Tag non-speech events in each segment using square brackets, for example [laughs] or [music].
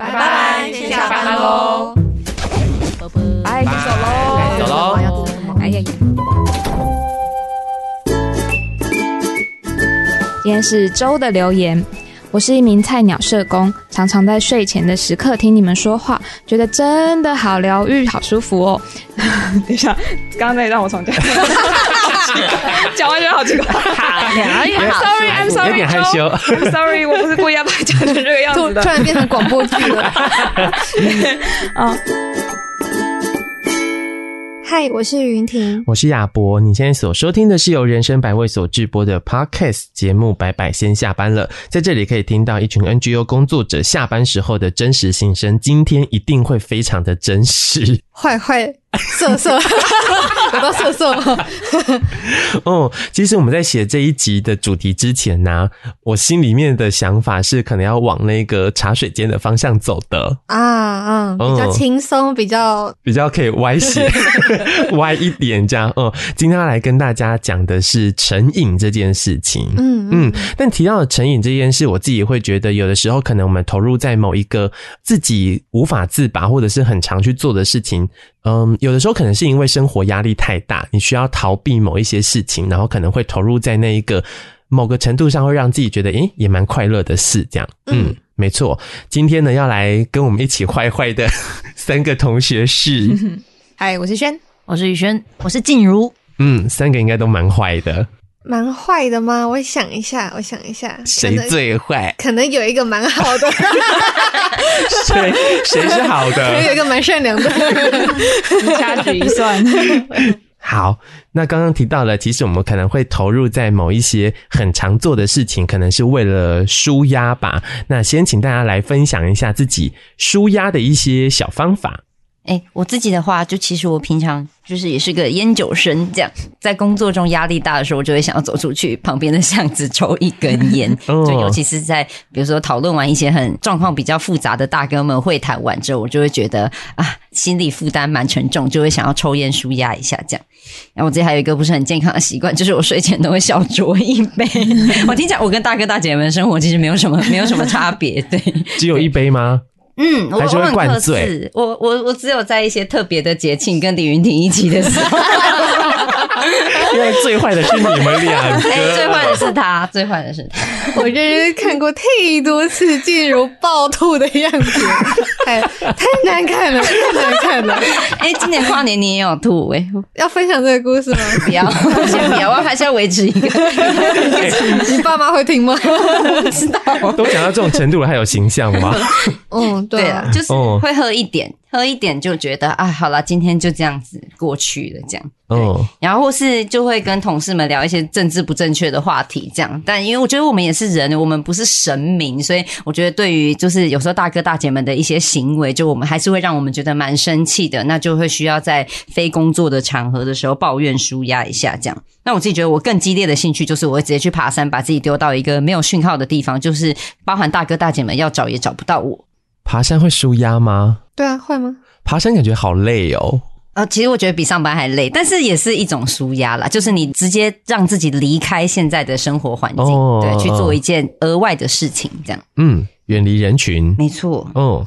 拜拜，先下班喽，拜，先走喽，走喽，哎呀呀！今天是周的留言。我是一名菜鸟社工，常常在睡前的时刻听你们说话，觉得真的好疗愈、好舒服哦。[laughs] 等一下，刚刚那里让我重讲，[laughs] [laughs] 讲完觉得好奇怪。I'm [laughs] sorry, I'm sorry，有点害羞。I'm sorry，我不是故意要把它讲成这个样子的。[laughs] 突然变成广播剧了。啊。嗨，我是云婷，我是亚博。你现在所收听的是由人生百味所制播的 Podcast 节目《拜拜先下班了》。在这里可以听到一群 NGO 工作者下班时候的真实心声。今天一定会非常的真实，坏坏。色色，有到色色吗？[laughs] 哦，其实我们在写这一集的主题之前呢、啊，我心里面的想法是可能要往那个茶水间的方向走的啊啊，比较轻松、嗯，比较比较可以歪斜 [laughs] 歪一点这样。嗯，今天要来跟大家讲的是成瘾这件事情。嗯嗯，但提到成瘾这件事，我自己会觉得有的时候可能我们投入在某一个自己无法自拔或者是很常去做的事情。嗯，有的时候可能是因为生活压力太大，你需要逃避某一些事情，然后可能会投入在那一个某个程度上，会让自己觉得，诶，也蛮快乐的事，这样。嗯，没错。今天呢，要来跟我们一起坏坏的 [laughs] 三个同学是，[laughs] 嗨，我是轩，我是宇轩，我是静茹。嗯，三个应该都蛮坏的。蛮坏的吗？我想一下，我想一下，谁最坏？可能有一个蛮好的，谁谁是好的？可能有一个蛮善良的，掐指一算。好，那刚刚提到了，其实我们可能会投入在某一些很常做的事情，可能是为了舒压吧。那先请大家来分享一下自己舒压的一些小方法。哎、欸，我自己的话，就其实我平常就是也是个烟酒生，这样在工作中压力大的时候，我就会想要走出去旁边的巷子抽一根 [laughs] 烟。就尤其是在比如说讨论完一些很状况比较复杂的大哥们会谈完之后，我就会觉得啊，心理负担蛮沉重，就会想要抽烟舒压一下。这样，然后我自己还有一个不是很健康的习惯，就是我睡前都会小酌一杯。[laughs] 我听起来我跟大哥大姐们生活其实没有什么没有什么差别，对，只有一杯吗？嗯，我还是会灌醉。我我我只有在一些特别的节庆跟李云婷一起的时候。[laughs] [laughs] 因为最坏的是你们两个，最坏的是他，最坏的是他。我真是看过太多次静茹暴吐的样子，太 [laughs] 太难看了，太难看了。哎、欸，今年跨年你也有吐哎、欸？要分享这个故事吗？不要，先不要，我还是要维持一个。欸、[laughs] 你爸妈会听吗？不知道。都讲到这种程度了，还有形象吗？嗯，对啊，就是会喝一点。喝一点就觉得啊，好了，今天就这样子过去了，这样。对。然后或是就会跟同事们聊一些政治不正确的话题，这样。但因为我觉得我们也是人，我们不是神明，所以我觉得对于就是有时候大哥大姐们的一些行为，就我们还是会让我们觉得蛮生气的。那就会需要在非工作的场合的时候抱怨舒压一下，这样。那我自己觉得我更激烈的兴趣就是我会直接去爬山，把自己丢到一个没有讯号的地方，就是包含大哥大姐们要找也找不到我。爬山会舒压吗？对啊，会吗？爬山感觉好累哦。呃，其实我觉得比上班还累，但是也是一种舒压啦。就是你直接让自己离开现在的生活环境，哦，对，去做一件额外的事情，这样。嗯，远离人群，没错。哦，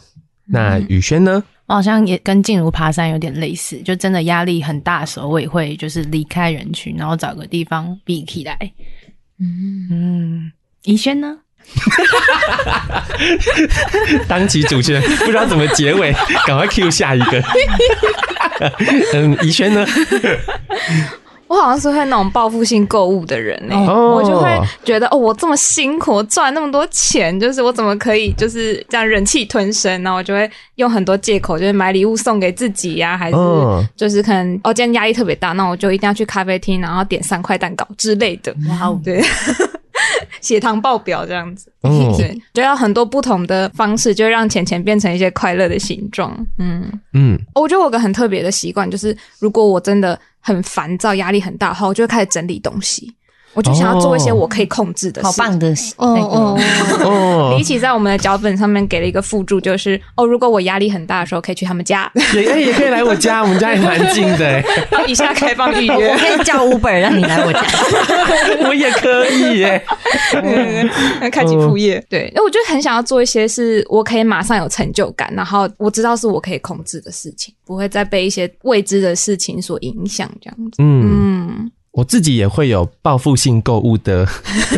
那宇轩呢？我好像也跟静茹爬山有点类似，就真的压力很大的时候，我也会就是离开人群，然后找个地方避起来。嗯嗯，宜轩呢？[laughs] 当起主持人不知道怎么结尾，[laughs] 赶快 Q 下一个。[laughs] 嗯，宜轩呢？我好像是会那种报复性购物的人呢、欸，oh. 我就会觉得哦，我这么辛苦，我赚那么多钱，就是我怎么可以就是这样忍气吞声？然后我就会用很多借口，就是买礼物送给自己呀、啊，还是就是可能哦，今天压力特别大，那我就一定要去咖啡厅，然后点三块蛋糕之类的。哇哦，对。血糖爆表这样子，嗯，[laughs] 对，就要很多不同的方式，就让钱钱变成一些快乐的形状。嗯嗯，我觉得我有个很特别的习惯，就是如果我真的很烦躁、压力很大的话，我就会开始整理东西。我就想要做一些我可以控制的事。好棒的，哦哦哦！李琦在我们的脚本上面给了一个附注，就是哦，如果我压力很大的时候，可以去他们家，也也可以来我家，我们家也蛮近的。以下开放预约，我可以叫 Uber 让你来我家，[laughs] 我也可以耶。开启副业，对，那我就很想要做一些是我可以马上有成就感，然后我知道是我可以控制的事情，不会再被一些未知的事情所影响，这样子。嗯。嗯我自己也会有报复性购物的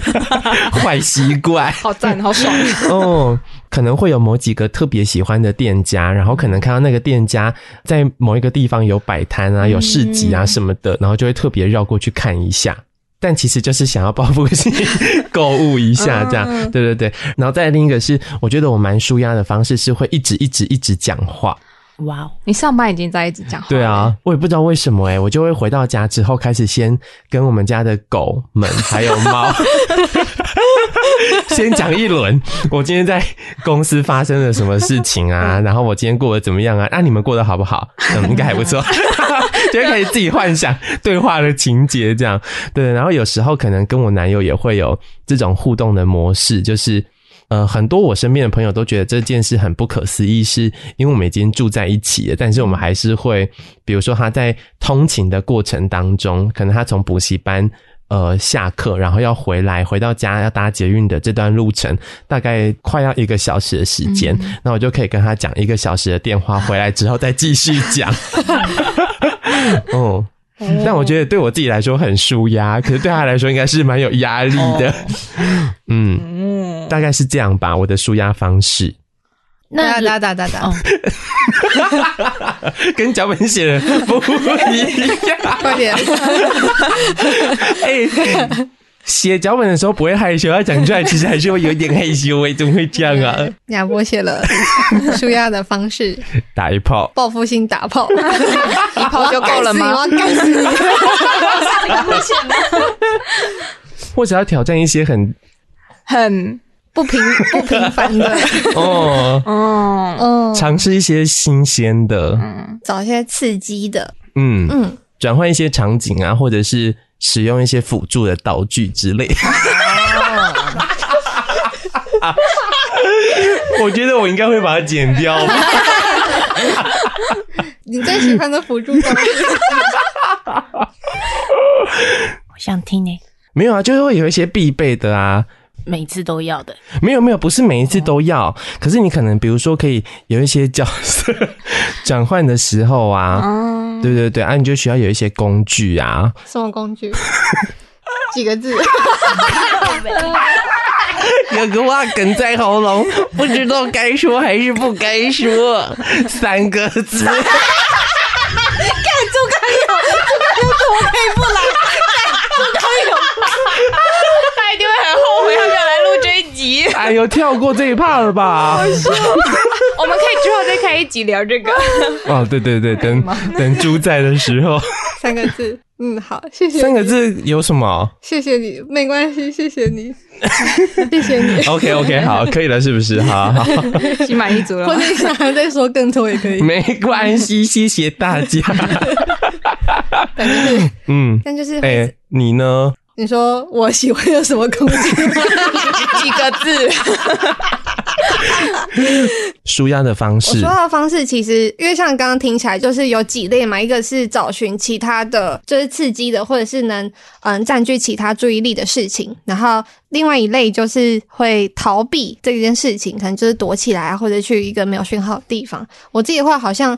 [laughs] 坏习惯，好赞，好爽 [laughs] 哦！可能会有某几个特别喜欢的店家，然后可能看到那个店家在某一个地方有摆摊啊、有市集啊什么的，然后就会特别绕过去看一下。但其实就是想要报复性购物一下，这样，对对对。然后再另一个是，我觉得我蛮舒压的方式是会一直一直一直讲话。哇哦！你上班已经在一直讲话。对啊，我也不知道为什么哎、欸，我就会回到家之后开始先跟我们家的狗们还有猫 [laughs] 先讲一轮，我今天在公司发生了什么事情啊？[laughs] 然后我今天过得怎么样啊？啊，你们过得好不好？嗯，应该还不错，[laughs] 就可以自己幻想对话的情节这样。对，然后有时候可能跟我男友也会有这种互动的模式，就是。呃，很多我身边的朋友都觉得这件事很不可思议，是因为我们已经住在一起了，但是我们还是会，比如说他在通勤的过程当中，可能他从补习班呃下课，然后要回来，回到家要搭捷运的这段路程，大概快要一个小时的时间，嗯、那我就可以跟他讲一个小时的电话，回来之后再继续讲。[laughs] 哦。但我觉得对我自己来说很舒压，可是对他来说应该是蛮有压力的。[laughs] 嗯，大概是这样吧，我的舒压方式。那打打打打，[laughs] 跟脚本写的不一样。[laughs] 快点！哎。写脚本的时候不会害羞，要讲出来其实还是会有一点害羞。哎，怎么会这样啊？亚波写了 [laughs] 舒压的方式，打一炮，报复性打炮，[laughs] 一炮就够了吗？我要干死你！或者要挑战一些很很不平 [laughs] 不平凡的哦哦哦，尝试一些新鲜的，嗯，找一些刺激的，嗯嗯，转换一些场景啊，或者是。使用一些辅助的道具之类，[laughs] 我觉得我应该会把它剪掉。[laughs] 你最喜欢的辅助道具？[laughs] 我想听诶。没有啊，就是会有一些必备的啊，每次都要的。没有没有，不是每一次都要，可是你可能比如说可以有一些角色 [laughs] 转换的时候啊。对对对，啊，你就需要有一些工具啊。什么工具？[laughs] 几个字？[laughs] 有个话梗在喉咙，不知道该说还是不该说。三个字。看朱刚友，朱刚友怎么可以不来？朱刚友，他一定会很后悔，他没有来录这一集。哎呦，跳过这一趴了吧？[laughs] 我们可以之后再开一集聊这个。[laughs] 哦，对对对，等等猪在的时候。[laughs] 三个字，嗯，好，谢谢。三个字有什么？谢谢你，没关系，谢谢你，谢谢你。OK OK，好，可以了，是不是？好好，心满意足了。或者想要再说更多也可以。没关系，谢谢大家。但就是，嗯，但就是，哎，你呢？你说我喜欢有什么工具？[laughs] 几个字？[laughs] 舒压的方式，舒压的方式其实，因为像刚刚听起来就是有几类嘛，一个是找寻其他的，就是刺激的，或者是能嗯占据其他注意力的事情，然后另外一类就是会逃避这件事情，可能就是躲起来啊，或者去一个没有讯号的地方。我自己的话好像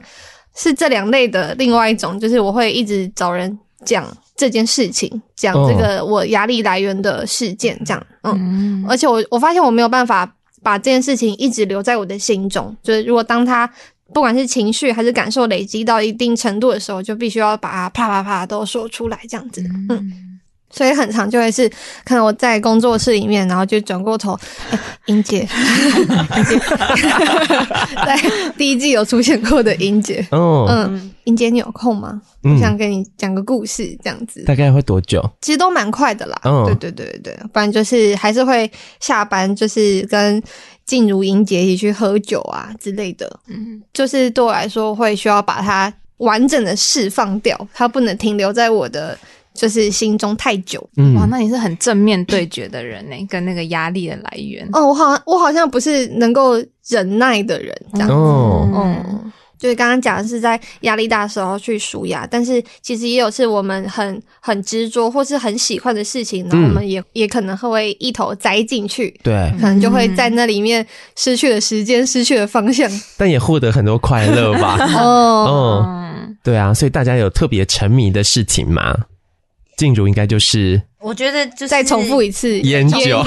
是这两类的另外一种，就是我会一直找人讲。这件事情，讲这个我压力来源的事件，这样，嗯，而且我我发现我没有办法把这件事情一直留在我的心中，就是如果当他不管是情绪还是感受累积到一定程度的时候，就必须要把它啪啪啪都说出来，这样子，嗯。所以很常就会是看到我在工作室里面，然后就转过头，英姐，[laughs] 在第一季有出现过的英姐，哦，嗯，英姐你有空吗？嗯、我想跟你讲个故事，这样子。大概会多久？其实都蛮快的啦。哦，对对对对对，不然就是还是会下班，就是跟静茹英姐一起去喝酒啊之类的。嗯，就是对我来说会需要把它完整的释放掉，它不能停留在我的。就是心中太久。嗯、哇，那你是很正面对决的人呢，跟那个压力的来源。哦，我好像我好像不是能够忍耐的人，这样子。哦。嗯就是刚刚讲的是在压力大的时候去舒压，但是其实也有是我们很很执着或是很喜欢的事情，然后我们也、嗯、也可能会一头栽进去，对，可能就会在那里面失去了时间，失去了方向，但也获得很多快乐吧。[laughs] 哦，嗯，对啊，所以大家有特别沉迷的事情吗？进入应该就是。我觉得就是再重复一次烟酒，[laughs]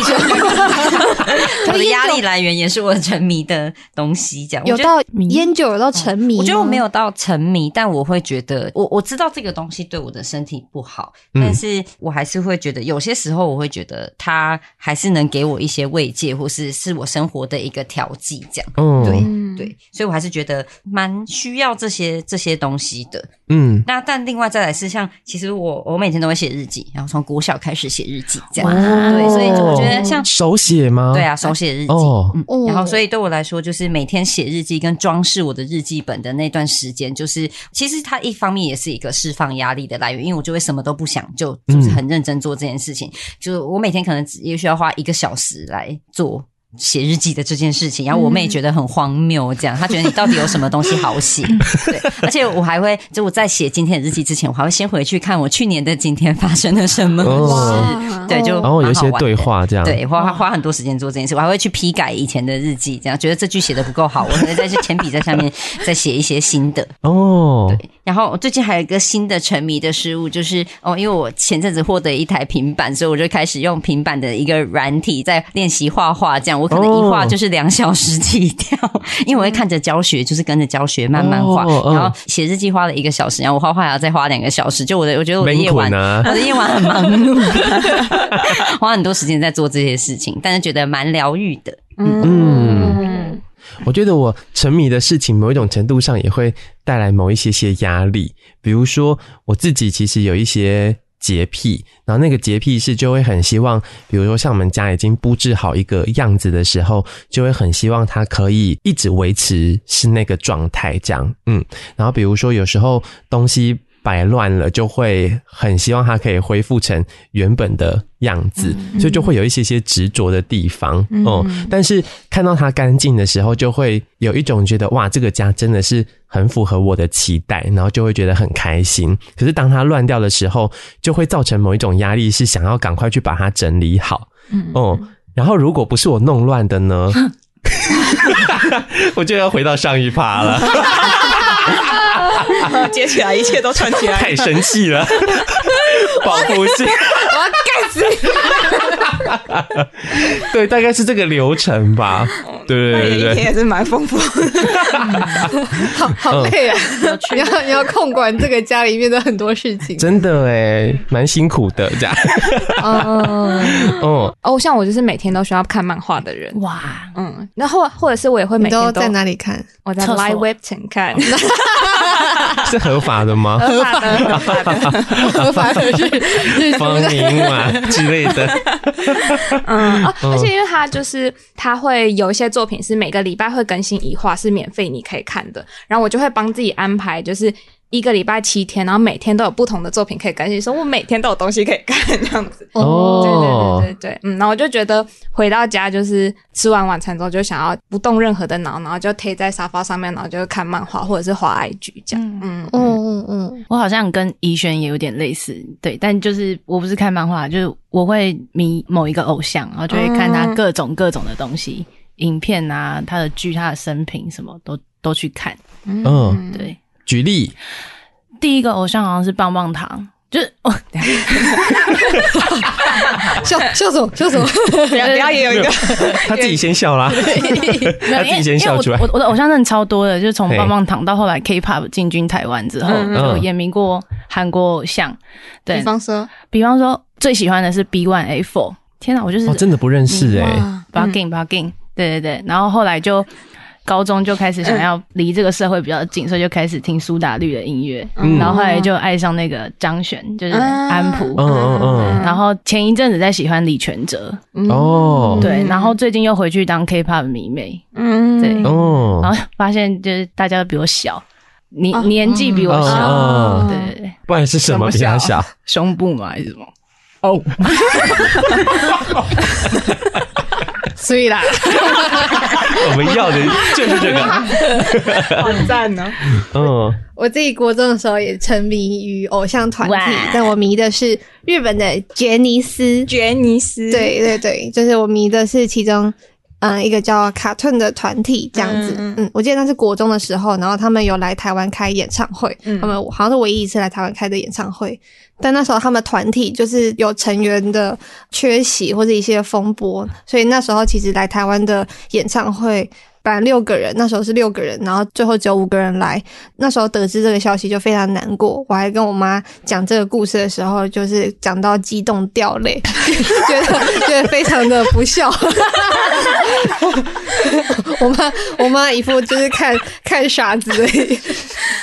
我的压力来源也是我沉迷的东西。这样。有到烟酒有到沉迷，我觉得我没有到沉迷，但我会觉得我我知道这个东西对我的身体不好，但是我还是会觉得有些时候我会觉得它还是能给我一些慰藉，或是是我生活的一个调剂。这样，对对，所以我还是觉得蛮需要这些这些东西的。嗯，那但另外再来是像，其实我我每天都会写日记，然后从国小。开始写日记，这样、哦、对，所以我觉得像手写吗？对啊，手写日记。哦、嗯，然后所以对我来说，就是每天写日记跟装饰我的日记本的那段时间，就是其实它一方面也是一个释放压力的来源，因为我就会什么都不想，就就是很认真做这件事情。嗯、就我每天可能也需要花一个小时来做。写日记的这件事情，然后我妹觉得很荒谬，这样她觉得你到底有什么东西好写？[laughs] 对，而且我还会，就我在写今天的日记之前，我还会先回去看我去年的今天发生了什么事，对，就然后有一些对话这样，对，花花花很多时间做这件事，我还会去批改以前的日记，这样觉得这句写的不够好，我会 [laughs] 再去铅笔在上面再写一些新的哦。对，然后最近还有一个新的沉迷的事物，就是哦，因为我前阵子获得一台平板，所以我就开始用平板的一个软体在练习画画，这样。我可能一画就是两小时起跳，因为我会看着教学，就是跟着教学慢慢画，然后写日记花了一个小时，然后我画画还要再花两个小时。就我的，我觉得我的夜晚，[laughs] 我的夜晚很忙碌，[laughs] 花很多时间在做这些事情，但是觉得蛮疗愈的。嗯，我觉得我沉迷的事情，某一种程度上也会带来某一些些压力，比如说我自己其实有一些。洁癖，然后那个洁癖是就会很希望，比如说像我们家已经布置好一个样子的时候，就会很希望它可以一直维持是那个状态这样，嗯，然后比如说有时候东西。摆乱了，就会很希望它可以恢复成原本的样子，所以就会有一些些执着的地方。哦、嗯，但是看到它干净的时候，就会有一种觉得哇，这个家真的是很符合我的期待，然后就会觉得很开心。可是当它乱掉的时候，就会造成某一种压力，是想要赶快去把它整理好。嗯，哦，然后如果不是我弄乱的呢，[laughs] 我就要回到上一趴了。[laughs] 接起来，一切都串起来，太生气了，[laughs] 保护性！[laughs] 对，大概是这个流程吧。对对对对，一天也是蛮丰富 [laughs] 的，好好累啊！你要你要控管这个家里面的很多事情，真的哎，蛮辛苦的这样。哦 [laughs] 哦，像我就是每天都需要看漫画的人哇，嗯，然后或者是我也会每天都在哪里看？我在 My Webtoon 看。是合法的吗？合法的，合法的，合法的是方明嘛之类的。[laughs] 嗯，而且因为他就是他会有一些作品是每个礼拜会更新一画，是免费你可以看的。然后我就会帮自己安排，就是。一个礼拜七天，然后每天都有不同的作品可以更新，所以我每天都有东西可以看，这样子。哦，对对对对对，嗯，然后我就觉得回到家就是吃完晚餐之后，就想要不动任何的脑，然后就贴在沙发上面，然后就看漫画或者是滑 IG 这样。嗯嗯嗯嗯，我好像跟怡萱也有点类似，对，但就是我不是看漫画，就是我会迷某一个偶像，然后就会看他各种各种的东西，嗯、影片啊，他的剧、他的生平什么都都去看。嗯，对。举例，第一个偶像好像是棒棒糖，就是哦，笑笑什么？笑什么，人家也有一个，他自己先笑啦，[laughs] 他自己先笑出来。我我的偶像真的超多的，就是从棒棒糖到后来 K-pop 进军台湾之后，就演明过韩国偶像。对，比方说，比方说最喜欢的是 B One A Four，天哪，我就是真的不认识哎，Bugging Bugging，对对对，然后后来就。高中就开始想要离这个社会比较近，所以就开始听苏打绿的音乐，嗯、然后后来就爱上那个张悬，就是安普，嗯嗯嗯，然后前一阵子在喜欢李全哲，哦，对，然后最近又回去当 K-pop 迷妹，嗯，对，哦，然后发现就是大家都比我小，年年纪比我小，对对对，不管是什么比较小？胸部嘛？还是什么？哦，[laughs] 所以啦，[laughs] 我们要的就是这个，[laughs] 好赞呢。嗯，我自己国中的时候也沉迷于偶像团体，但我迷的是日本的杰尼斯。杰尼斯，对对对，就是我迷的是其中。嗯，一个叫卡顿的团体这样子，嗯，嗯，我记得那是国中的时候，然后他们有来台湾开演唱会，嗯，他们好像是唯一一次来台湾开的演唱会，但那时候他们团体就是有成员的缺席或者一些风波，所以那时候其实来台湾的演唱会。本来六个人，那时候是六个人，然后最后只有五个人来。那时候得知这个消息就非常难过，我还跟我妈讲这个故事的时候，就是讲到激动掉泪，[laughs] 觉得觉得非常的不孝。[laughs] 我妈我妈一副就是看看傻子的，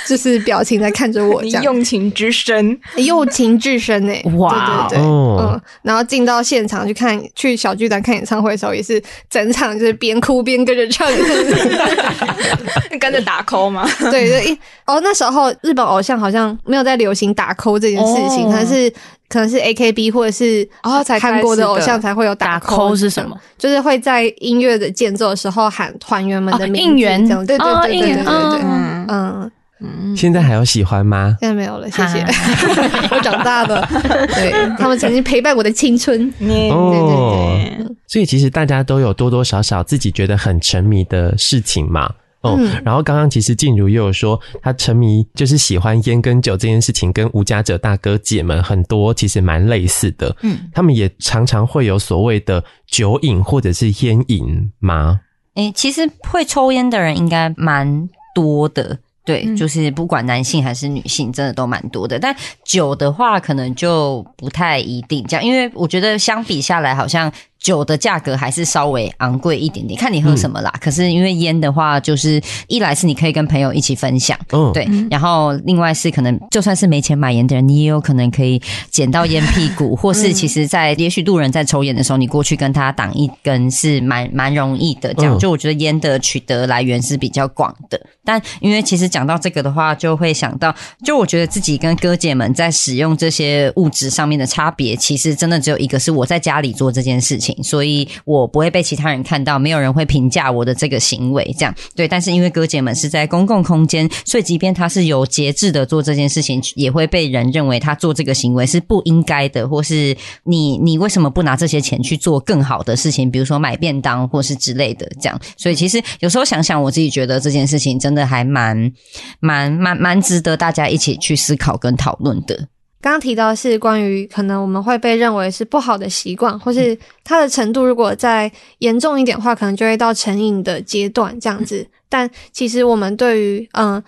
就是表情在看着我，这样用情之深，用情至深呢。哇，对对对，嗯。然后进到现场去看，去小巨蛋看演唱会的时候，也是整场就是边哭边跟着唱。[laughs] 跟着打 call 吗？[laughs] 对对，哦，那时候日本偶像好像没有在流行打 call 这件事情，可能是可能是 AKB 或者是哦，才韩国的偶像才会有打 call 是什么？就是会在音乐的间奏的时候喊团员们的名字，这样。对对对对对对，嗯嗯嗯。现在还有喜欢吗？现在没有了，谢谢。[laughs] 我长大了，对，他们曾经陪伴我的青春。对对对。所以其实大家都有多多少少自己觉得很沉迷的事情嘛，哦、嗯，然后刚刚其实静茹也有说，她沉迷就是喜欢烟跟酒这件事情，跟无家者大哥姐们很多其实蛮类似的，嗯，他们也常常会有所谓的酒瘾或者是烟瘾吗？诶、欸，其实会抽烟的人应该蛮多的。对，就是不管男性还是女性，真的都蛮多的。但酒的话，可能就不太一定这样，因为我觉得相比下来，好像。酒的价格还是稍微昂贵一点点，看你喝什么啦。嗯、可是因为烟的话，就是一来是你可以跟朋友一起分享，嗯，对，然后另外是可能就算是没钱买烟的人，你也有可能可以捡到烟屁股，[laughs] 或是其实，在也许路人在抽烟的时候，你过去跟他挡一根是蛮蛮容易的。这样，就我觉得烟的取得来源是比较广的。但因为其实讲到这个的话，就会想到，就我觉得自己跟哥姐们在使用这些物质上面的差别，其实真的只有一个，是我在家里做这件事情。所以我不会被其他人看到，没有人会评价我的这个行为，这样对。但是因为哥姐们是在公共空间，所以即便他是有节制的做这件事情，也会被人认为他做这个行为是不应该的，或是你你为什么不拿这些钱去做更好的事情，比如说买便当或是之类的这样。所以其实有时候想想，我自己觉得这件事情真的还蛮蛮蛮蛮值得大家一起去思考跟讨论的。刚刚提到的是关于可能我们会被认为是不好的习惯，或是它的程度如果再严重一点的话，可能就会到成瘾的阶段这样子。但其实我们对于嗯，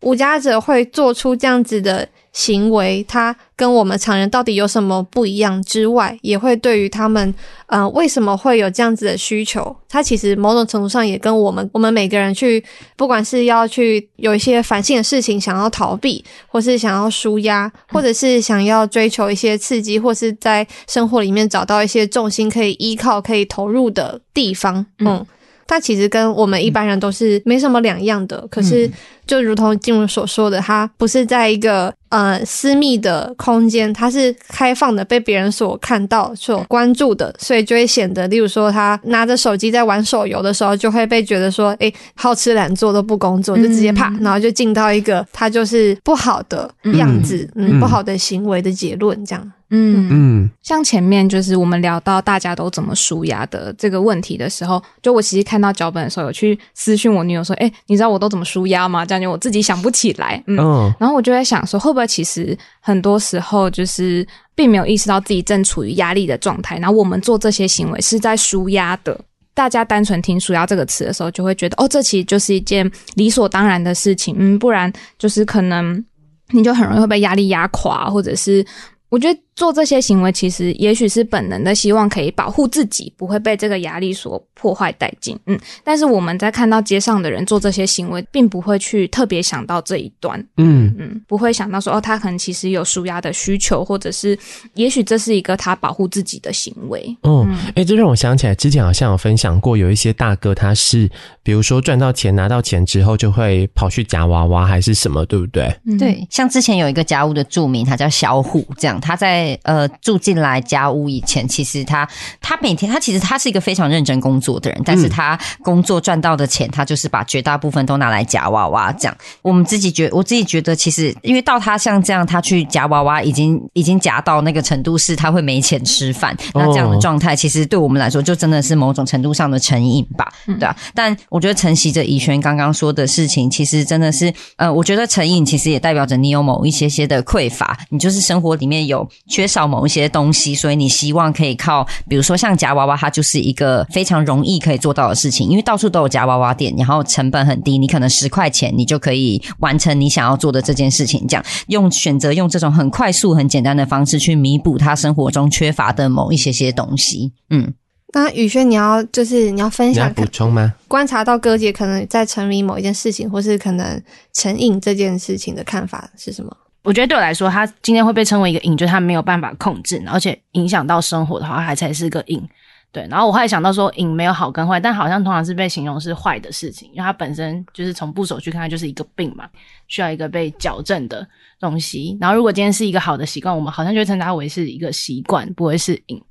无家者会做出这样子的。行为，他跟我们常人到底有什么不一样之外，也会对于他们，嗯、呃，为什么会有这样子的需求？他其实某种程度上也跟我们，我们每个人去，不管是要去有一些烦心的事情想要逃避，或是想要舒压，或者是想要追求一些刺激，或是在生活里面找到一些重心可以依靠、可以投入的地方，嗯。它其实跟我们一般人都是没什么两样的，可是就如同静茹所说的，它不是在一个呃私密的空间，它是开放的，被别人所看到、所关注的，所以就会显得，例如说他拿着手机在玩手游的时候，就会被觉得说，诶，好吃懒做都不工作，就直接啪，然后就进到一个他就是不好的样子，嗯，不好的行为的结论这样。嗯嗯，像前面就是我们聊到大家都怎么舒压的这个问题的时候，就我其实看到脚本的时候，有去私讯我女友说：“哎、欸，你知道我都怎么舒压吗？”这样就我自己想不起来。嗯，哦、然后我就在想说，会不会其实很多时候就是并没有意识到自己正处于压力的状态，然后我们做这些行为是在舒压的。大家单纯听“舒压”这个词的时候，就会觉得哦，这其实就是一件理所当然的事情。嗯，不然就是可能你就很容易会被压力压垮，或者是我觉得。做这些行为，其实也许是本能的，希望可以保护自己，不会被这个压力所破坏殆尽。嗯，但是我们在看到街上的人做这些行为，并不会去特别想到这一段。嗯嗯，不会想到说哦，他可能其实有舒压的需求，或者是也许这是一个他保护自己的行为。嗯，哎、欸，这让我想起来，之前好像有分享过，有一些大哥他是，比如说赚到钱拿到钱之后，就会跑去夹娃娃还是什么，对不对？嗯、对，像之前有一个家务的著名，他叫小虎，这样他在。呃，住进来家屋以前，其实他他每天他其实他是一个非常认真工作的人，但是他工作赚到的钱，他就是把绝大部分都拿来夹娃娃。这样，我们自己觉我自己觉得，其实因为到他像这样，他去夹娃娃，已经已经夹到那个程度，是他会没钱吃饭。那这样的状态，其实对我们来说，就真的是某种程度上的成瘾吧，对啊。但我觉得承袭着以轩刚刚说的事情，其实真的是，呃，我觉得成瘾其实也代表着你有某一些些的匮乏，你就是生活里面有。缺少某一些东西，所以你希望可以靠，比如说像夹娃娃，它就是一个非常容易可以做到的事情，因为到处都有夹娃娃店，然后成本很低，你可能十块钱你就可以完成你想要做的这件事情。这样用选择用这种很快速、很简单的方式去弥补他生活中缺乏的某一些些东西。嗯，那宇轩，你要就是你要分享补充吗？观察到哥姐可能在沉迷某一件事情，或是可能成瘾这件事情的看法是什么？我觉得对我来说，他今天会被称为一个瘾，就是他没有办法控制，而且影响到生活的话，还才是个瘾。对，然后我还想到说，瘾没有好跟坏，但好像通常是被形容是坏的事情，因为它本身就是从部首去看，它就是一个病嘛，需要一个被矫正的东西。然后如果今天是一个好的习惯，我们好像就会称它为是一个习惯，不会是瘾。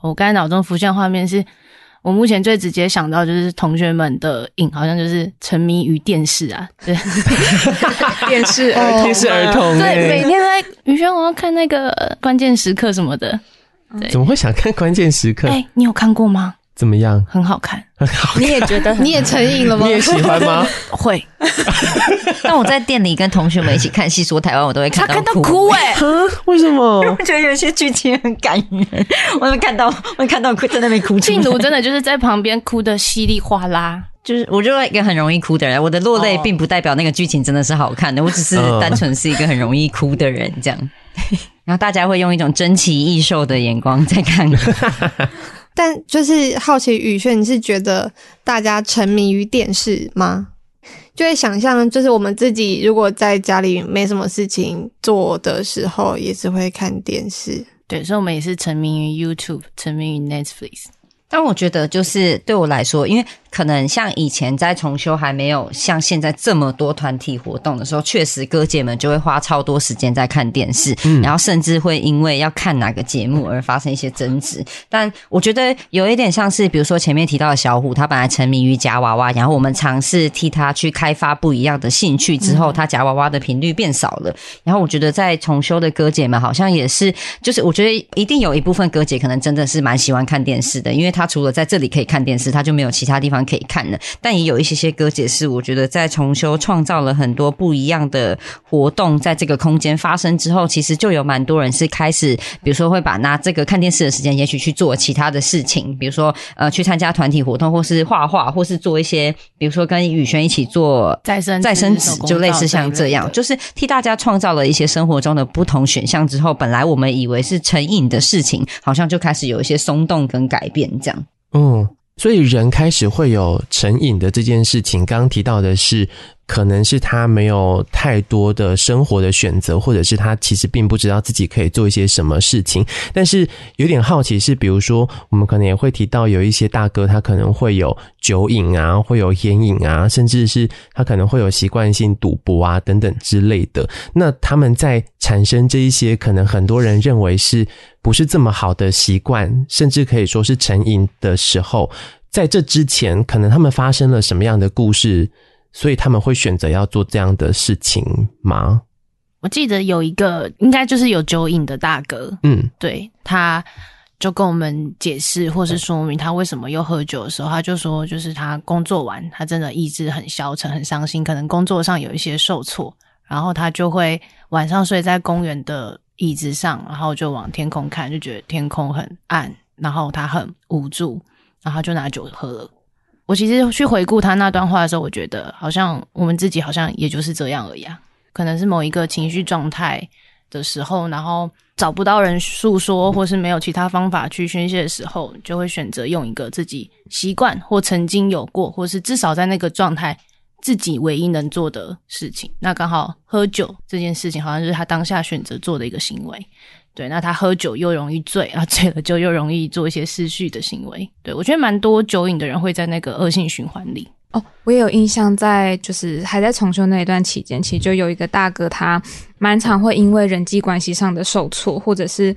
我刚才脑中浮现画面是。我目前最直接想到就是同学们的瘾，好像就是沉迷于电视啊，对，[laughs] 电视儿童，电视儿童，对，每天在宇轩，我要看那个关键时刻什么的，对，怎么会想看关键时刻？哎、欸，你有看过吗？怎么样？很好看，很好看。你也觉得你也成瘾了吗？你也喜欢吗？[laughs] 会。但我在店里跟同学们一起看戏说台湾，我都会看到哭。他看到哭哎、欸！[laughs] 为什么？我觉得有些剧情很感人，我会看到，[laughs] 我会看到哭，在那边哭。静茹真的就是在旁边哭的稀里哗啦，就是我就是一个很容易哭的人。我的落泪并不代表那个剧情真的是好看的，我只是单纯是一个很容易哭的人，这样。然后大家会用一种珍奇异兽的眼光在看。但就是好奇，宇轩，你是觉得大家沉迷于电视吗？就会想象，就是我们自己如果在家里没什么事情做的时候，也是会看电视。对，所以我们也是沉迷于 YouTube，沉迷于 Netflix。但我觉得，就是对我来说，因为。可能像以前在重修还没有像现在这么多团体活动的时候，确实哥姐们就会花超多时间在看电视，嗯，然后甚至会因为要看哪个节目而发生一些争执。但我觉得有一点像是，比如说前面提到的小虎，他本来沉迷于夹娃娃，然后我们尝试替他去开发不一样的兴趣之后，他夹娃娃的频率变少了。然后我觉得在重修的哥姐们好像也是，就是我觉得一定有一部分哥姐可能真的是蛮喜欢看电视的，因为他除了在这里可以看电视，他就没有其他地方可以看了，但也有一些些哥姐是，我觉得在重修创造了很多不一样的活动，在这个空间发生之后，其实就有蛮多人是开始，比如说会把那这个看电视的时间，也许去做其他的事情，比如说呃去参加团体活动，或是画画，或是做一些，比如说跟宇轩一起做再生再生纸，就类似像这样，就是替大家创造了一些生活中的不同选项之后，本来我们以为是成瘾的事情，好像就开始有一些松动跟改变，嗯。所以人开始会有成瘾的这件事情，刚刚提到的是，可能是他没有太多的生活的选择，或者是他其实并不知道自己可以做一些什么事情。但是有点好奇是，比如说我们可能也会提到有一些大哥，他可能会有酒瘾啊，会有烟瘾啊，甚至是他可能会有习惯性赌博啊等等之类的。那他们在产生这一些可能很多人认为是不是这么好的习惯，甚至可以说是成瘾的时候，在这之前，可能他们发生了什么样的故事？所以他们会选择要做这样的事情吗？我记得有一个，应该就是有酒瘾的大哥，嗯，对，他就跟我们解释或是说明他为什么又喝酒的时候，他就说，就是他工作完，他真的意志很消沉、很伤心，可能工作上有一些受挫，然后他就会晚上睡在公园的椅子上，然后就往天空看，就觉得天空很暗，然后他很无助，然后他就拿酒喝了。我其实去回顾他那段话的时候，我觉得好像我们自己好像也就是这样而已啊。可能是某一个情绪状态的时候，然后找不到人诉说，或是没有其他方法去宣泄的时候，就会选择用一个自己习惯或曾经有过，或是至少在那个状态自己唯一能做的事情。那刚好喝酒这件事情，好像就是他当下选择做的一个行为。对，那他喝酒又容易醉，[laughs] 然后醉了就又容易做一些失序的行为。对，我觉得蛮多酒瘾的人会在那个恶性循环里。哦，我也有印象，在就是还在重修那一段期间，其实就有一个大哥，他蛮常会因为人际关系上的受挫，或者是。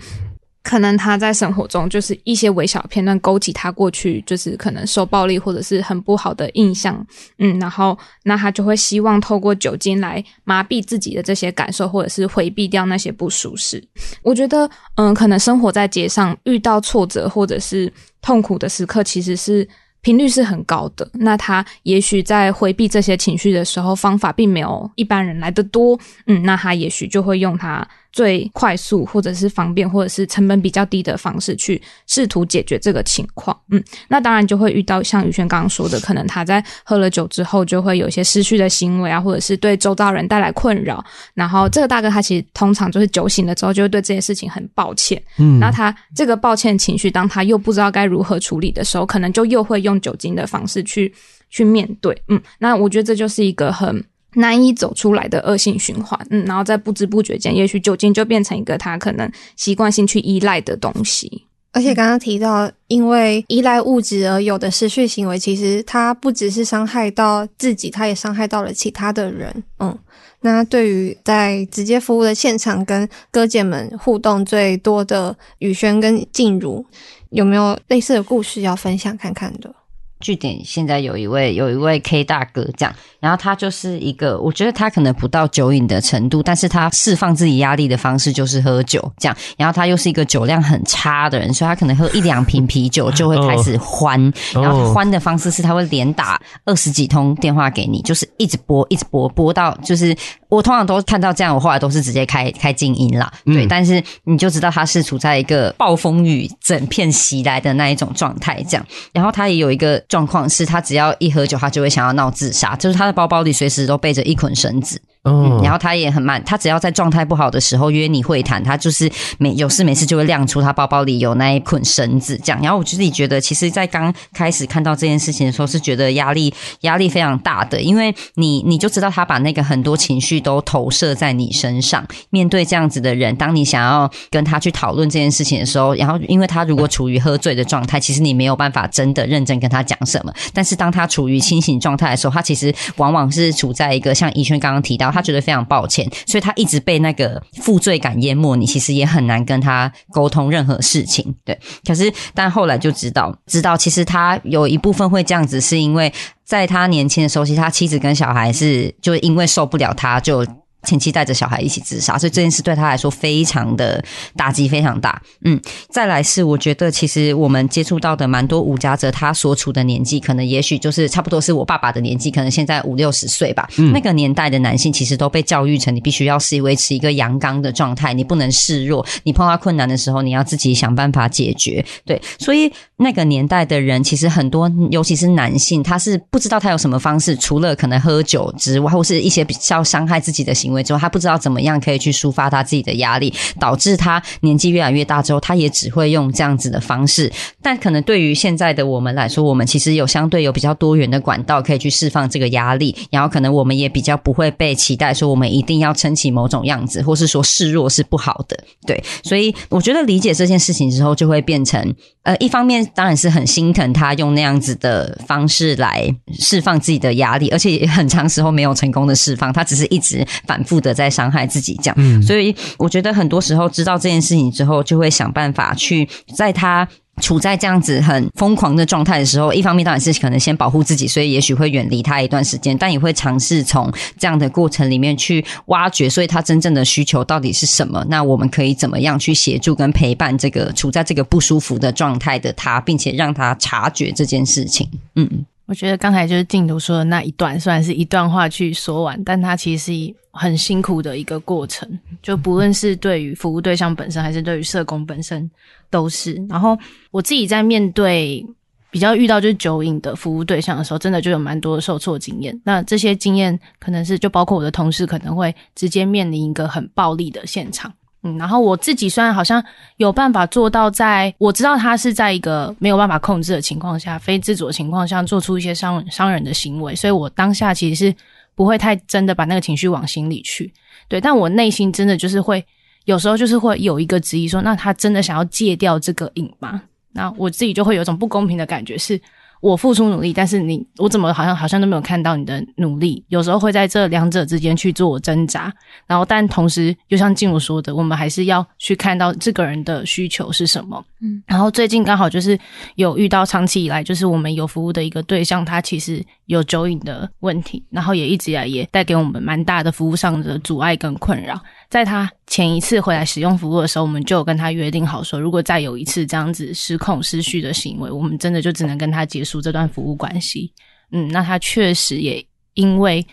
可能他在生活中就是一些微小片段勾起他过去就是可能受暴力或者是很不好的印象，嗯，然后那他就会希望透过酒精来麻痹自己的这些感受，或者是回避掉那些不舒适。我觉得，嗯，可能生活在街上遇到挫折或者是痛苦的时刻，其实是频率是很高的。那他也许在回避这些情绪的时候，方法并没有一般人来得多，嗯，那他也许就会用他。最快速，或者是方便，或者是成本比较低的方式去试图解决这个情况。嗯，那当然就会遇到像宇轩刚刚说的，可能他在喝了酒之后就会有一些失序的行为啊，或者是对周遭人带来困扰。然后这个大哥他其实通常就是酒醒了之后就会对这件事情很抱歉。嗯，那他这个抱歉情绪，当他又不知道该如何处理的时候，可能就又会用酒精的方式去去面对。嗯，那我觉得这就是一个很。难以走出来的恶性循环，嗯，然后在不知不觉间，也许酒精就变成一个他可能习惯性去依赖的东西。而且刚刚提到，因为依赖物质而有的失序行为，其实它不只是伤害到自己，它也伤害到了其他的人。嗯，那对于在直接服务的现场跟哥姐们互动最多的宇轩跟静茹，有没有类似的故事要分享看看的？据点现在有一位有一位 K 大哥这样，然后他就是一个，我觉得他可能不到酒瘾的程度，但是他释放自己压力的方式就是喝酒这样，然后他又是一个酒量很差的人，所以他可能喝一两瓶啤酒就会开始欢，然后欢的方式是他会连打二十几通电话给你，就是一直拨一直拨拨到就是。我通常都看到这样，我后来都是直接开开静音啦，对、嗯。但是你就知道他是处在一个暴风雨整片袭来的那一种状态，这样。然后他也有一个状况是，他只要一喝酒，他就会想要闹自杀，就是他的包包里随时都背着一捆绳子。嗯，然后他也很慢，他只要在状态不好的时候约你会谈，他就是每有事没事就会亮出他包包里有那一捆绳子这样。然后我自己觉得，其实，在刚开始看到这件事情的时候，是觉得压力压力非常大的，因为你你就知道他把那个很多情绪都投射在你身上。面对这样子的人，当你想要跟他去讨论这件事情的时候，然后因为他如果处于喝醉的状态，其实你没有办法真的认真跟他讲什么。但是当他处于清醒状态的时候，他其实往往是处在一个像怡轩刚刚提到他觉得非常抱歉，所以他一直被那个负罪感淹没。你其实也很难跟他沟通任何事情，对。可是，但后来就知道，知道其实他有一部分会这样子，是因为在他年轻的时候，其实他妻子跟小孩是就因为受不了他，就。前妻带着小孩一起自杀，所以这件事对他来说非常的打击非常大。嗯，再来是我觉得其实我们接触到的蛮多无家者，他所处的年纪可能也许就是差不多是我爸爸的年纪，可能现在五六十岁吧。嗯，那个年代的男性其实都被教育成你必须要是维持一个阳刚的状态，你不能示弱，你碰到困难的时候你要自己想办法解决。对，所以那个年代的人其实很多，尤其是男性，他是不知道他有什么方式，除了可能喝酒之外，或是一些比较伤害自己的行为。之后，他不知道怎么样可以去抒发他自己的压力，导致他年纪越来越大之后，他也只会用这样子的方式。但可能对于现在的我们来说，我们其实有相对有比较多元的管道可以去释放这个压力，然后可能我们也比较不会被期待说我们一定要撑起某种样子，或是说示弱是不好的。对，所以我觉得理解这件事情之后，就会变成呃，一方面当然是很心疼他用那样子的方式来释放自己的压力，而且也很长时候没有成功的释放，他只是一直反。复的在伤害自己，这样，嗯，所以我觉得很多时候知道这件事情之后，就会想办法去在他处在这样子很疯狂的状态的时候，一方面当然是可能先保护自己，所以也许会远离他一段时间，但也会尝试从这样的过程里面去挖掘，所以他真正的需求到底是什么？那我们可以怎么样去协助跟陪伴这个处在这个不舒服的状态的他，并且让他察觉这件事情？嗯。我觉得刚才就是静茹说的那一段，虽然是一段话去说完，但它其实是很辛苦的一个过程。就不论是对于服务对象本身，还是对于社工本身，都是。然后我自己在面对比较遇到就是酒瘾的服务对象的时候，真的就有蛮多受挫经验。那这些经验可能是就包括我的同事可能会直接面临一个很暴力的现场。嗯，然后我自己虽然好像有办法做到在，我知道他是在一个没有办法控制的情况下，非自主的情况下做出一些伤伤人的行为，所以我当下其实是不会太真的把那个情绪往心里去。对，但我内心真的就是会有时候就是会有一个质疑说，那他真的想要戒掉这个瘾吗？那我自己就会有一种不公平的感觉是。我付出努力，但是你我怎么好像好像都没有看到你的努力？有时候会在这两者之间去做挣扎，然后但同时又像静茹说的，我们还是要去看到这个人的需求是什么。嗯，然后最近刚好就是有遇到长期以来就是我们有服务的一个对象，他其实有酒瘾的问题，然后也一直以来也带给我们蛮大的服务上的阻碍跟困扰。在他前一次回来使用服务的时候，我们就跟他约定好说，如果再有一次这样子失控失序的行为，我们真的就只能跟他结束这段服务关系。嗯，那他确实也因为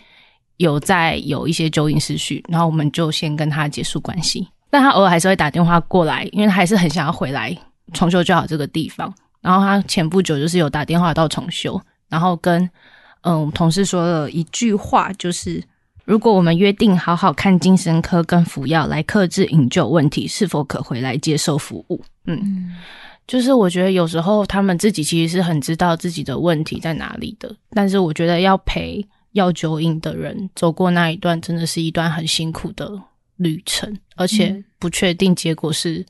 有在有一些酒瘾失序，然后我们就先跟他结束关系。但他偶尔还是会打电话过来，因为还是很想要回来重修就好这个地方。然后他前不久就是有打电话到重修，然后跟嗯同事说了一句话，就是。如果我们约定好好看精神科跟服药来克制饮酒问题，是否可回来接受服务？嗯，就是我觉得有时候他们自己其实是很知道自己的问题在哪里的，但是我觉得要陪要酒瘾的人走过那一段，真的是一段很辛苦的旅程，而且不确定结果是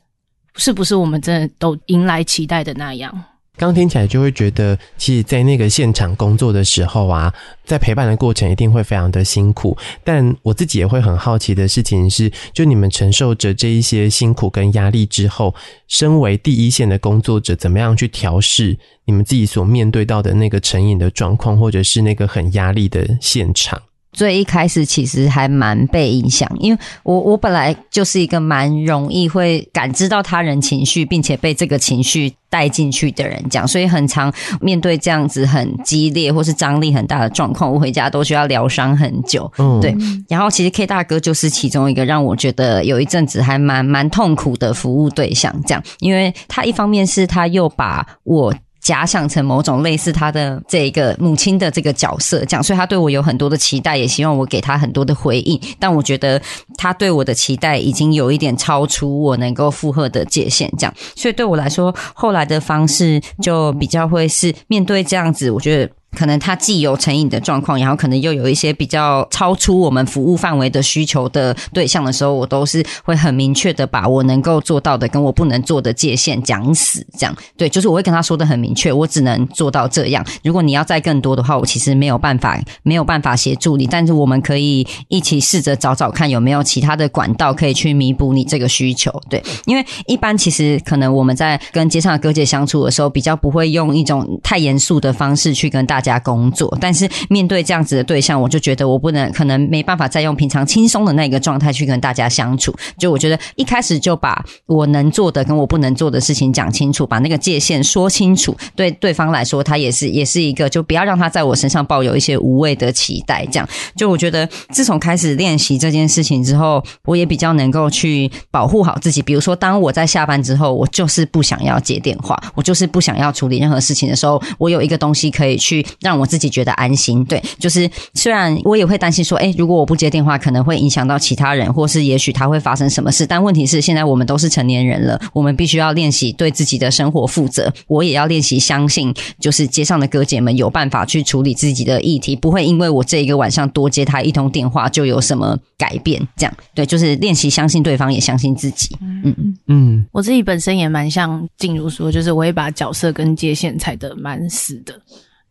是不是我们真的都迎来期待的那样。刚听起来就会觉得，其实，在那个现场工作的时候啊，在陪伴的过程一定会非常的辛苦。但我自己也会很好奇的事情是，就你们承受着这一些辛苦跟压力之后，身为第一线的工作者，怎么样去调试你们自己所面对到的那个成瘾的状况，或者是那个很压力的现场？最一开始其实还蛮被影响，因为我我本来就是一个蛮容易会感知到他人情绪，并且被这个情绪带进去的人，讲，所以很常面对这样子很激烈或是张力很大的状况，我回家都需要疗伤很久。嗯，对。然后其实 K 大哥就是其中一个让我觉得有一阵子还蛮蛮痛苦的服务对象，这样，因为他一方面是他又把我。假想成某种类似他的这一个母亲的这个角色，这样，所以他对我有很多的期待，也希望我给他很多的回应。但我觉得他对我的期待已经有一点超出我能够负荷的界限，这样，所以对我来说，后来的方式就比较会是面对这样子，我觉得。可能他既有成瘾的状况，然后可能又有一些比较超出我们服务范围的需求的对象的时候，我都是会很明确的把我能够做到的跟我不能做的界限讲死，这样。对，就是我会跟他说的很明确，我只能做到这样。如果你要再更多的话，我其实没有办法，没有办法协助你。但是我们可以一起试着找找看有没有其他的管道可以去弥补你这个需求。对，因为一般其实可能我们在跟街上的哥姐相处的时候，比较不会用一种太严肃的方式去跟大 [laughs] 家。家工作，但是面对这样子的对象，我就觉得我不能，可能没办法再用平常轻松的那个状态去跟大家相处。就我觉得一开始就把我能做的跟我不能做的事情讲清楚，把那个界限说清楚，对对方来说，他也是也是一个，就不要让他在我身上抱有一些无谓的期待。这样，就我觉得自从开始练习这件事情之后，我也比较能够去保护好自己。比如说，当我在下班之后，我就是不想要接电话，我就是不想要处理任何事情的时候，我有一个东西可以去。让我自己觉得安心，对，就是虽然我也会担心说，诶，如果我不接电话，可能会影响到其他人，或是也许他会发生什么事。但问题是，现在我们都是成年人了，我们必须要练习对自己的生活负责。我也要练习相信，就是街上的哥姐们有办法去处理自己的议题，不会因为我这一个晚上多接他一通电话就有什么改变。这样，对，就是练习相信对方，也相信自己。嗯嗯嗯，我自己本身也蛮像静茹说，就是我会把角色跟界限踩得蛮死的。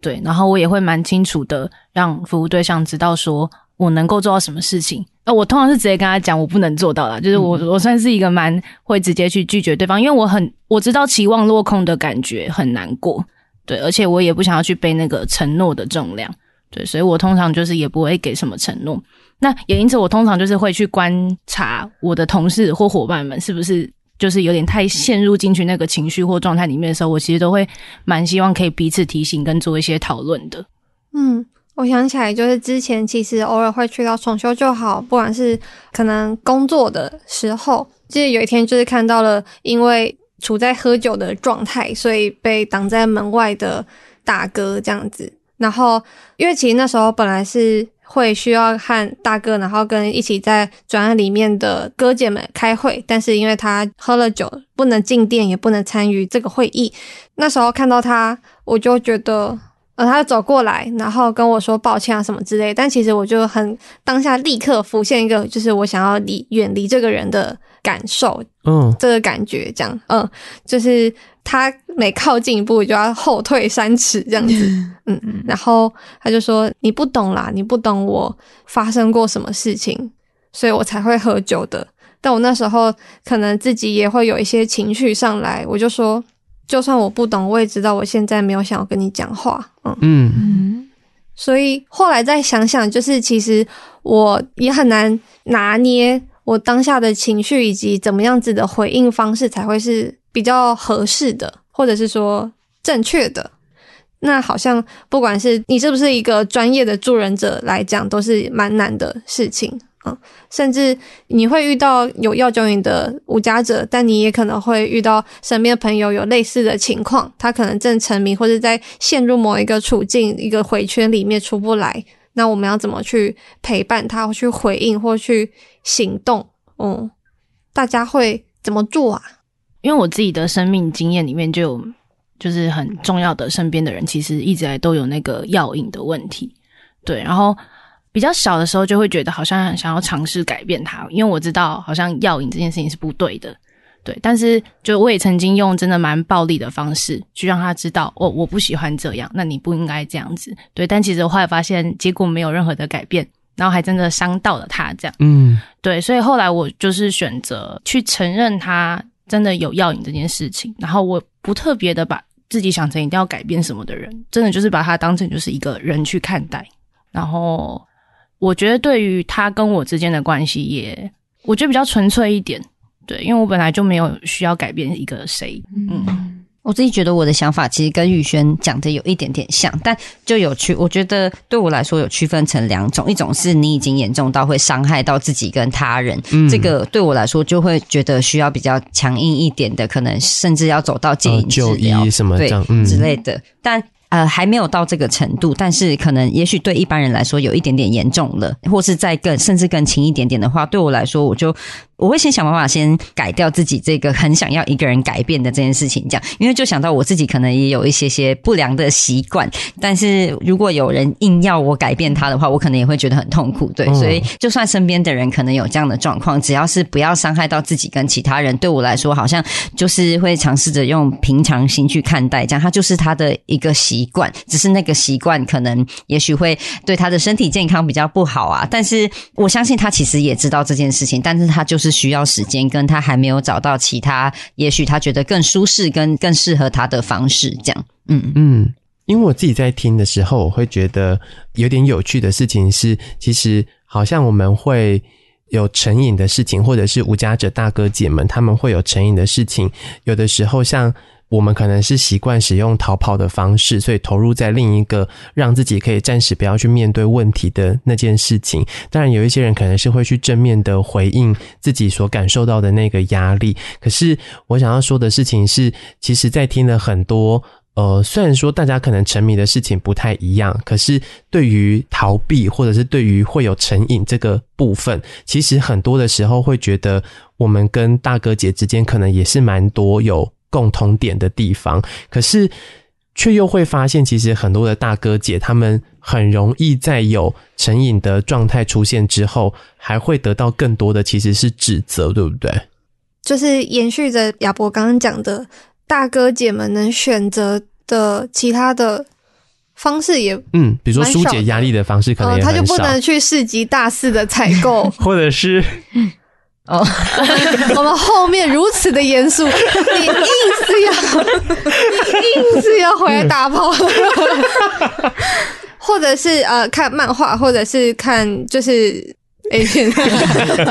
对，然后我也会蛮清楚的让服务对象知道说我能够做到什么事情。呃，我通常是直接跟他讲我不能做到啦，就是我我算是一个蛮会直接去拒绝对方，因为我很我知道期望落空的感觉很难过，对，而且我也不想要去背那个承诺的重量，对，所以我通常就是也不会给什么承诺。那也因此，我通常就是会去观察我的同事或伙伴们是不是。就是有点太陷入进去那个情绪或状态里面的时候，我其实都会蛮希望可以彼此提醒跟做一些讨论的。嗯，我想起来，就是之前其实偶尔会去到重修就好，不管是可能工作的时候，就是有一天就是看到了，因为处在喝酒的状态，所以被挡在门外的大哥这样子。然后，因为其实那时候本来是。会需要和大哥，然后跟一起在专案里面的哥姐们开会，但是因为他喝了酒，不能进店，也不能参与这个会议。那时候看到他，我就觉得，呃，他走过来，然后跟我说抱歉啊什么之类。但其实我就很当下立刻浮现一个，就是我想要离远离这个人的感受，嗯，这个感觉这样，嗯，就是。他每靠近一步就要后退三尺这样子，嗯，然后他就说：“你不懂啦，你不懂我发生过什么事情，所以我才会喝酒的。”但我那时候可能自己也会有一些情绪上来，我就说：“就算我不懂，我也知道我现在没有想要跟你讲话。”嗯嗯，所以后来再想想，就是其实我也很难拿捏我当下的情绪以及怎么样子的回应方式才会是。比较合适的，或者是说正确的，那好像不管是你是不是一个专业的助人者来讲，都是蛮难的事情甚至你会遇到有药酒瘾的无家者，但你也可能会遇到身边朋友有类似的情况，他可能正沉迷或者在陷入某一个处境、一个回圈里面出不来。那我们要怎么去陪伴他，去回应，或去行动？嗯，大家会怎么做啊？因为我自己的生命经验里面就有，就是很重要的身边的人，其实一直来都有那个药瘾的问题，对。然后比较小的时候就会觉得好像想要尝试改变他，因为我知道好像药瘾这件事情是不对的，对。但是就我也曾经用真的蛮暴力的方式去让他知道，哦，我不喜欢这样，那你不应该这样子，对。但其实我后来发现结果没有任何的改变，然后还真的伤到了他，这样，嗯，对。所以后来我就是选择去承认他。真的有药瘾这件事情，然后我不特别的把自己想成一定要改变什么的人，真的就是把他当成就是一个人去看待。然后我觉得对于他跟我之间的关系也，我觉得比较纯粹一点。对，因为我本来就没有需要改变一个谁，嗯。我自己觉得我的想法其实跟宇轩讲的有一点点像，但就有区，我觉得对我来说有区分成两种，一种是你已经严重到会伤害到自己跟他人，嗯、这个对我来说就会觉得需要比较强硬一点的，可能甚至要走到戒瘾治疗、呃、什么这样、嗯、之类的，但。呃，还没有到这个程度，但是可能也许对一般人来说有一点点严重了，或是再更甚至更轻一点点的话，对我来说，我就我会先想办法先改掉自己这个很想要一个人改变的这件事情，这样，因为就想到我自己可能也有一些些不良的习惯，但是如果有人硬要我改变他的话，我可能也会觉得很痛苦，对，嗯、所以就算身边的人可能有这样的状况，只要是不要伤害到自己跟其他人，对我来说好像就是会尝试着用平常心去看待，这样，他就是他的一个习。习惯只是那个习惯，可能也许会对他的身体健康比较不好啊。但是我相信他其实也知道这件事情，但是他就是需要时间，跟他还没有找到其他，也许他觉得更舒适、跟更适合他的方式。这样，嗯嗯。因为我自己在听的时候，我会觉得有点有趣的事情是，其实好像我们会有成瘾的事情，或者是无家者大哥姐们他们会有成瘾的事情，有的时候像。我们可能是习惯使用逃跑的方式，所以投入在另一个让自己可以暂时不要去面对问题的那件事情。当然，有一些人可能是会去正面的回应自己所感受到的那个压力。可是，我想要说的事情是，其实，在听了很多，呃，虽然说大家可能沉迷的事情不太一样，可是对于逃避或者是对于会有成瘾这个部分，其实很多的时候会觉得，我们跟大哥姐之间可能也是蛮多有。共同点的地方，可是却又会发现，其实很多的大哥姐他们很容易在有成瘾的状态出现之后，还会得到更多的其实是指责，对不对？就是延续着亚伯刚刚讲的，大哥姐们能选择的其他的方式也嗯，比如说疏解压力的方式，可能也很少，他就不能去市集大肆的采购，[laughs] 或者是。哦，[laughs] 我们后面如此的严肃，你硬是要，你硬是要回来打炮，[laughs] 或者是呃看漫画，或者是看就是 A 片，[laughs]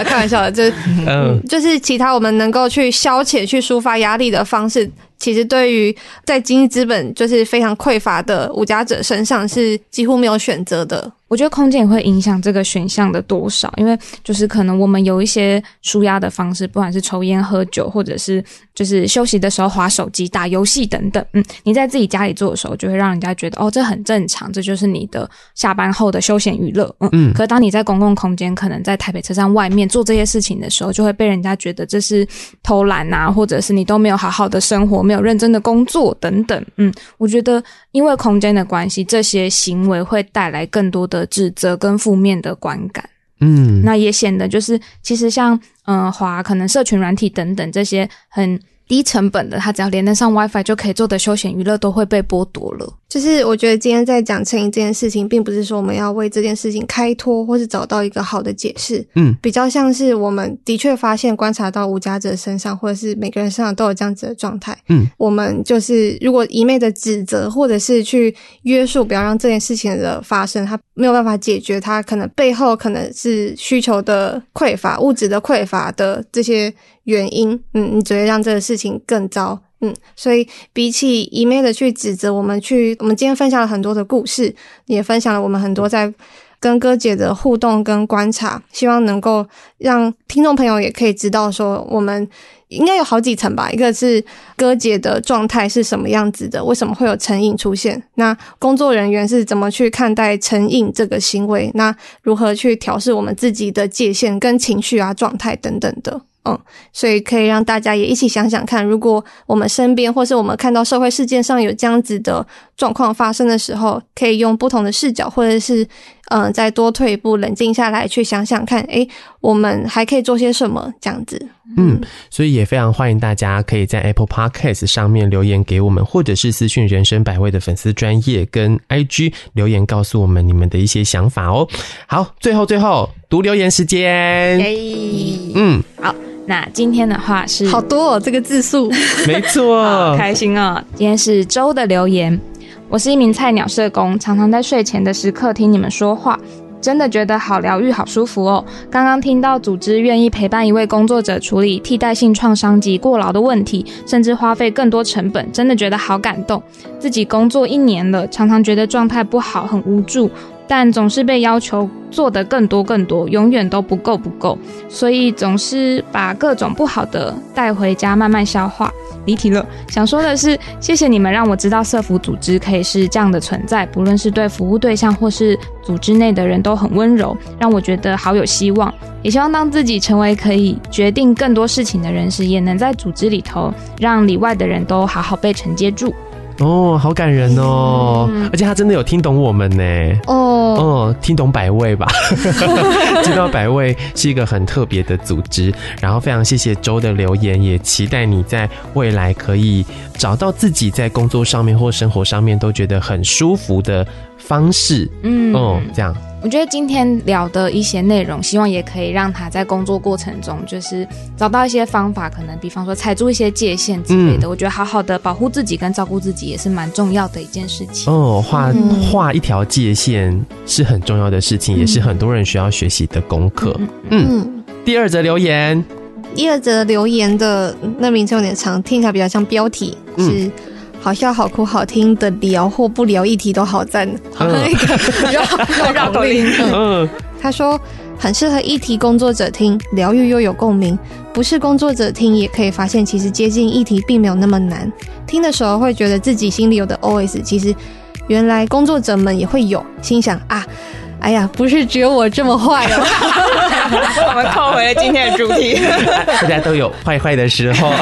开玩笑的，就是嗯，就是其他我们能够去消遣、去抒发压力的方式，其实对于在经济资本就是非常匮乏的无家者身上，是几乎没有选择的。我觉得空间也会影响这个选项的多少，因为就是可能我们有一些舒压的方式，不管是抽烟喝酒，或者是就是休息的时候划手机、打游戏等等。嗯，你在自己家里做的时候，就会让人家觉得哦，这很正常，这就是你的下班后的休闲娱乐。嗯嗯。可当你在公共空间，可能在台北车站外面做这些事情的时候，就会被人家觉得这是偷懒啊，或者是你都没有好好的生活，没有认真的工作等等。嗯，我觉得因为空间的关系，这些行为会带来更多的。指责跟负面的观感，嗯，那也显得就是其实像嗯华可能社群软体等等这些很低成本的，它只要连得上 WiFi 就可以做的休闲娱乐都会被剥夺了。就是我觉得今天在讲成瘾这件事情，并不是说我们要为这件事情开脱，或是找到一个好的解释。嗯，比较像是我们的确发现、观察到无家者身上，或者是每个人身上都有这样子的状态。嗯，我们就是如果一昧的指责，或者是去约束，不要让这件事情的发生，它没有办法解决，它可能背后可能是需求的匮乏、物质的匮乏的这些原因。嗯，你只会让这个事情更糟。嗯，所以比起一昧的去指责，我们去，我们今天分享了很多的故事，也分享了我们很多在跟哥姐的互动跟观察，希望能够让听众朋友也可以知道说，我们应该有好几层吧，一个是哥姐的状态是什么样子的，为什么会有成瘾出现？那工作人员是怎么去看待成瘾这个行为？那如何去调试我们自己的界限跟情绪啊、状态等等的？嗯，所以可以让大家也一起想想看，如果我们身边或是我们看到社会事件上有这样子的状况发生的时候，可以用不同的视角，或者是嗯、呃，再多退一步，冷静下来去想想看，诶，我们还可以做些什么？这样子。嗯，所以也非常欢迎大家可以在 Apple Podcast 上面留言给我们，或者是私讯人生百味的粉丝专业跟 IG 留言告诉我们你们的一些想法哦。好，最后最后读留言时间。嗯，好。那今天的话是好多哦，这个字数，[laughs] 没错，开心哦。今天是周的留言，我是一名菜鸟社工，常常在睡前的时刻听你们说话，真的觉得好疗愈、好舒服哦。刚刚听到组织愿意陪伴一位工作者处理替代性创伤及过劳的问题，甚至花费更多成本，真的觉得好感动。自己工作一年了，常常觉得状态不好，很无助。但总是被要求做得更多更多，永远都不够不够，所以总是把各种不好的带回家慢慢消化。离题了，想说的是，谢谢你们让我知道社服组织可以是这样的存在，不论是对服务对象或是组织内的人都很温柔，让我觉得好有希望。也希望当自己成为可以决定更多事情的人时，也能在组织里头让里外的人都好好被承接住。哦，好感人哦！嗯、而且他真的有听懂我们呢。哦，哦，听懂百味吧？[laughs] 知道百味是一个很特别的组织。然后非常谢谢周的留言，也期待你在未来可以找到自己在工作上面或生活上面都觉得很舒服的方式。嗯，哦，这样。我觉得今天聊的一些内容，希望也可以让他在工作过程中，就是找到一些方法，可能比方说踩住一些界限之类的。嗯、我觉得好好的保护自己跟照顾自己也是蛮重要的一件事情。哦，画画一条界限是很重要的事情，嗯、也是很多人需要学习的功课。嗯，嗯，嗯，第二则留言，第二则留言的那名称有点长，听起来比较像标题是。嗯好笑、好哭、好听的聊或不聊议题都好赞，好像一个绕口令。嗯，他说很适合议题工作者听，疗愈又有共鸣；不是工作者听也可以发现，其实接近议题并没有那么难。听的时候会觉得自己心里有的 OS，其实原来工作者们也会有。心想啊。哎呀，不是只有我这么坏哦！[laughs] 我们扣回了今天的主题，[laughs] 大家都有坏坏的时候。[laughs]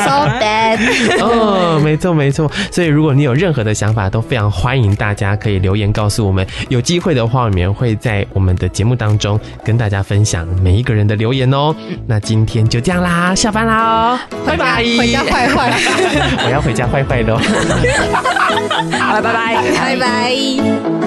So bad。哦，没错没错。所以如果你有任何的想法，都非常欢迎大家可以留言告诉我们。有机会的话，我们会在我们的节目当中跟大家分享每一个人的留言哦。那今天就这样啦，下班啦，拜拜。回家坏坏，我要回家坏坏的哦。好了，拜拜，拜拜。